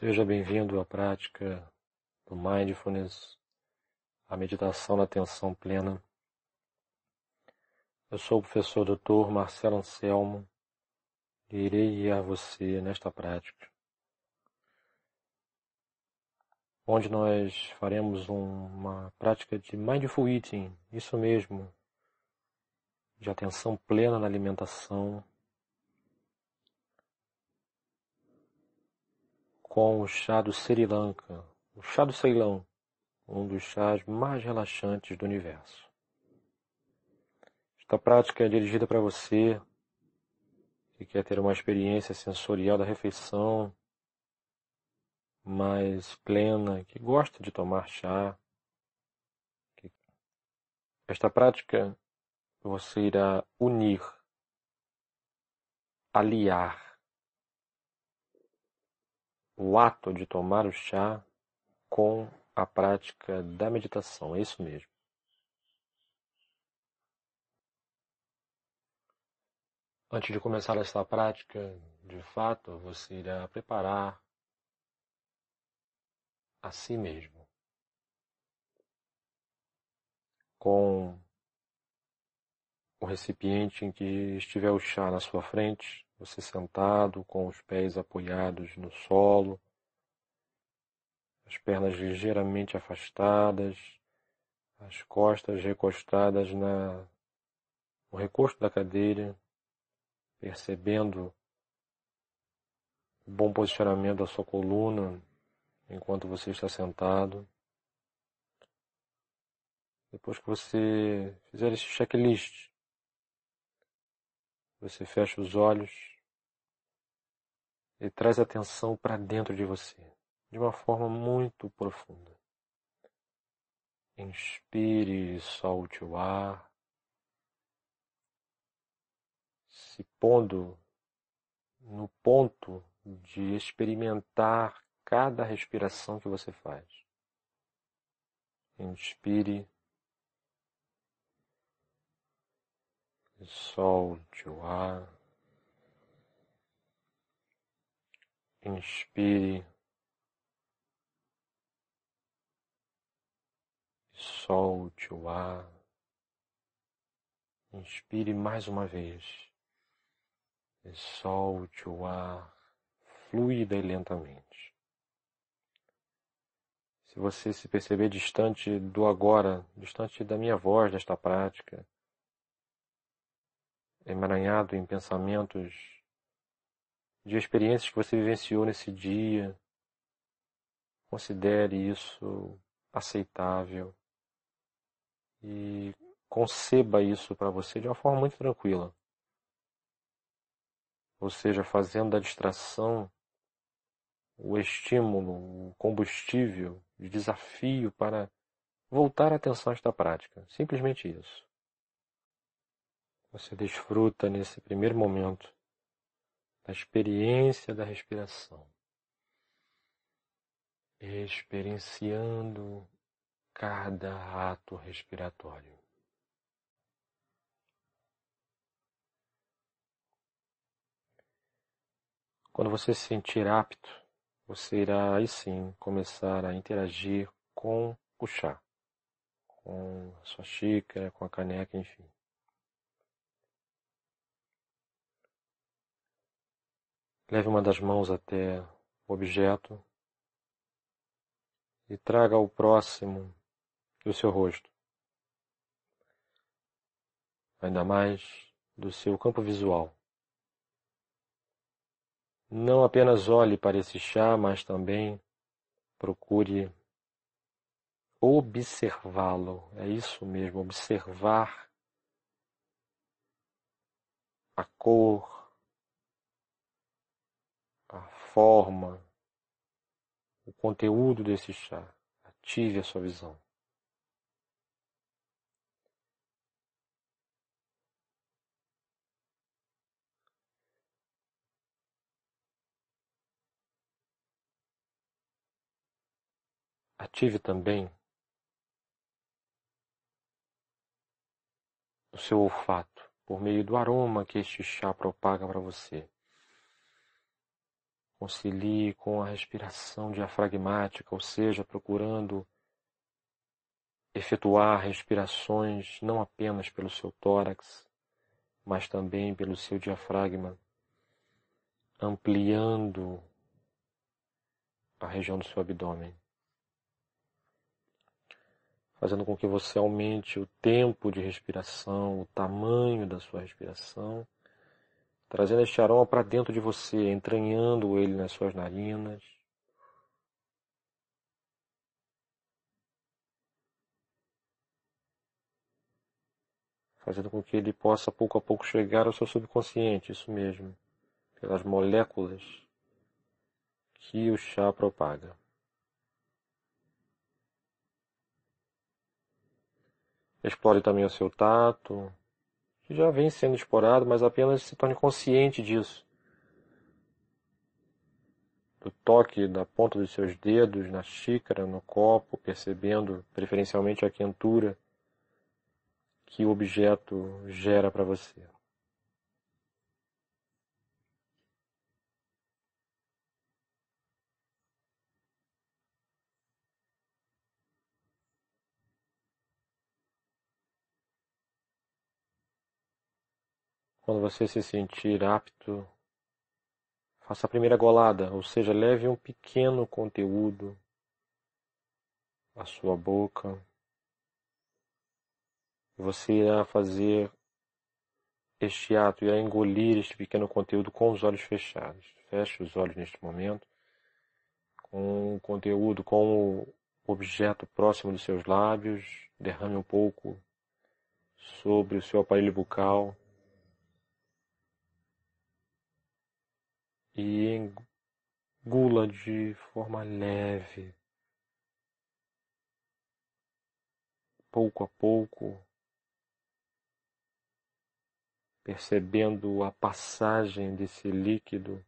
Seja bem-vindo à prática do Mindfulness, a meditação na atenção plena. Eu sou o professor Dr. Marcelo Anselmo e irei guiar você nesta prática, onde nós faremos uma prática de Mindful Eating, isso mesmo, de atenção plena na alimentação, com o chá do Sri Lanka, o chá do Ceilão, um dos chás mais relaxantes do universo. Esta prática é dirigida para você que quer ter uma experiência sensorial da refeição mais plena, que gosta de tomar chá. Esta prática você irá unir, aliar o ato de tomar o chá com a prática da meditação. É isso mesmo. Antes de começar esta prática, de fato, você irá preparar a si mesmo com o recipiente em que estiver o chá na sua frente, você sentado com os pés apoiados no solo, as pernas ligeiramente afastadas, as costas recostadas na, no recosto da cadeira, percebendo o bom posicionamento da sua coluna enquanto você está sentado. Depois que você fizer esse checklist, você fecha os olhos e traz atenção para dentro de você, de uma forma muito profunda. Inspire e solte o ar, se pondo no ponto de experimentar cada respiração que você faz. Inspire e solte o ar. Inspire. Solte o ar. Inspire mais uma vez. E solte o ar fluida e lentamente. Se você se perceber distante do agora, distante da minha voz desta prática, emaranhado em pensamentos de experiências que você vivenciou nesse dia. Considere isso aceitável e conceba isso para você de uma forma muito tranquila. Ou seja, fazendo da distração o estímulo, o combustível de desafio para voltar a atenção a esta prática. Simplesmente isso. Você desfruta nesse primeiro momento a experiência da respiração, experienciando cada ato respiratório. Quando você se sentir apto, você irá aí sim começar a interagir com o chá, com a sua xícara, com a caneca, enfim. Leve uma das mãos até o objeto e traga ao próximo do seu rosto. Ainda mais do seu campo visual. Não apenas olhe para esse chá, mas também procure observá-lo. É isso mesmo, observar a cor, forma, o conteúdo desse chá. Ative a sua visão. Ative também o seu olfato por meio do aroma que este chá propaga para você Concilie com a respiração diafragmática, ou seja, procurando efetuar respirações não apenas pelo seu tórax, mas também pelo seu diafragma, ampliando a região do seu abdômen, fazendo com que você aumente o tempo de respiração, o tamanho da sua respiração, trazendo este aroma para dentro de você, entranhando ele nas suas narinas. Fazendo com que ele possa pouco a pouco chegar ao seu subconsciente, isso mesmo, pelas moléculas que o chá propaga. Explore também o seu tato, que já vem sendo explorado, mas apenas se torne consciente disso. Do toque da ponta dos seus dedos na xícara, no copo, percebendo preferencialmente a quentura que o objeto gera para você. Quando você se sentir apto, faça a primeira golada, ou seja, leve um pequeno conteúdo à sua boca. Você irá fazer este ato, irá engolir este pequeno conteúdo com os olhos fechados. Feche os olhos neste momento, com o conteúdo, com o objeto próximo dos seus lábios, derrame um pouco sobre o seu aparelho bucal. E engula de forma leve, pouco a pouco, percebendo a passagem desse líquido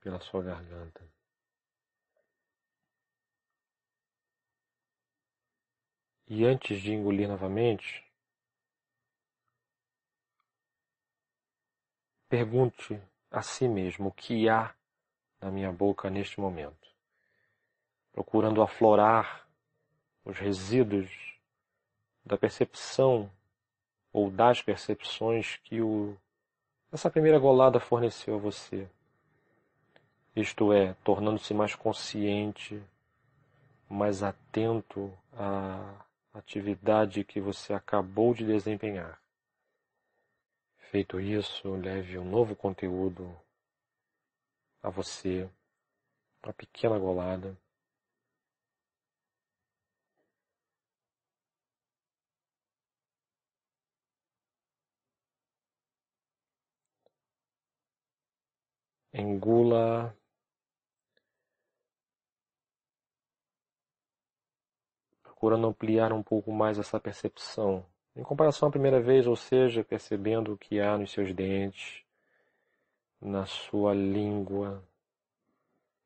pela sua garganta. E antes de engolir novamente, pergunte a si mesmo o que há na minha boca neste momento, procurando aflorar os resíduos da percepção ou das percepções que o, essa primeira golada forneceu a você. Isto é, tornando-se mais consciente, mais atento à atividade que você acabou de desempenhar. Feito isso, leve um novo conteúdo a você, uma pequena golada. Engula procurando ampliar um pouco mais essa percepção em comparação à primeira vez, ou seja, percebendo o que há nos seus dentes, na sua língua.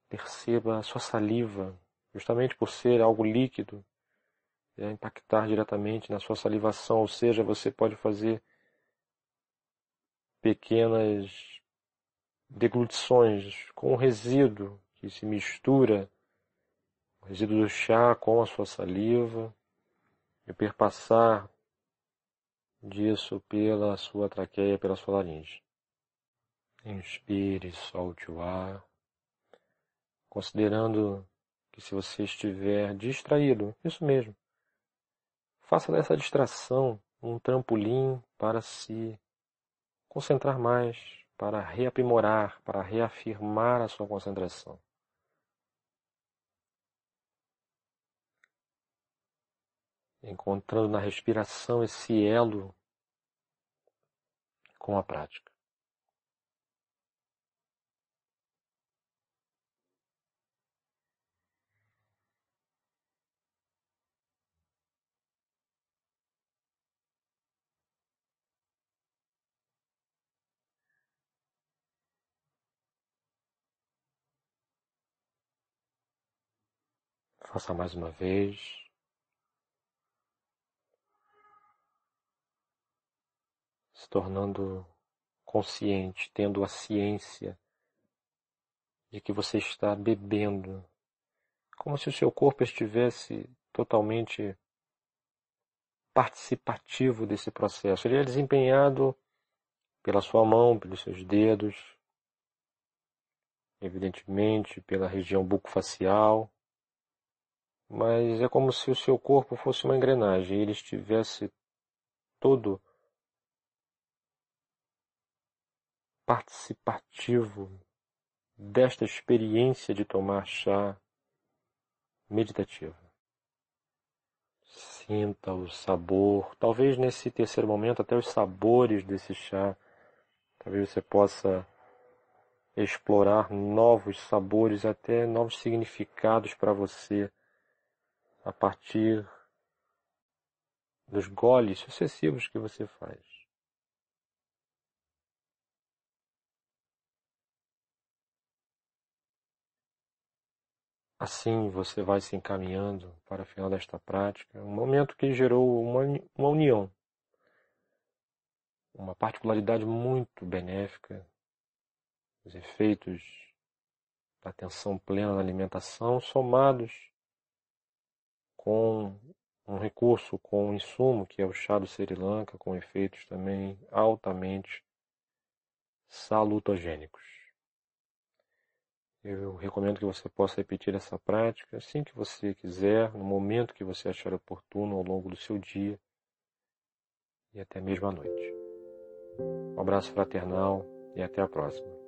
Perceba a sua saliva, justamente por ser algo líquido, é impactar diretamente na sua salivação, ou seja, você pode fazer pequenas deglutições com o resíduo que se mistura, o resíduo do chá com a sua saliva, e perpassar disso pela sua traqueia, pela sua laringe. Inspire, solte o ar, considerando que se você estiver distraído, isso mesmo, faça dessa distração um trampolim para se concentrar mais, para reaprimorar, para reafirmar a sua concentração. Encontrando na respiração esse elo com a prática. Faça mais uma vez. Se tornando consciente, tendo a ciência de que você está bebendo, como se o seu corpo estivesse totalmente participativo desse processo. Ele é desempenhado pela sua mão, pelos seus dedos, evidentemente pela região bucofacial, mas é como se o seu corpo fosse uma engrenagem e ele estivesse todo participativo desta experiência de tomar chá meditativa. Sinta o sabor, talvez nesse terceiro momento até os sabores desse chá. Talvez você possa explorar novos sabores, até novos significados para você a partir dos goles sucessivos que você faz. Assim você vai se encaminhando para o final desta prática, um momento que gerou uma, uma união, uma particularidade muito benéfica, os efeitos da atenção plena na alimentação somados com um recurso, com um insumo que é o chá do Sri Lanka, com efeitos também altamente salutogênicos. Eu recomendo que você possa repetir essa prática assim que você quiser, no momento que você achar oportuno ao longo do seu dia e até mesmo à noite. Um abraço fraternal e até a próxima.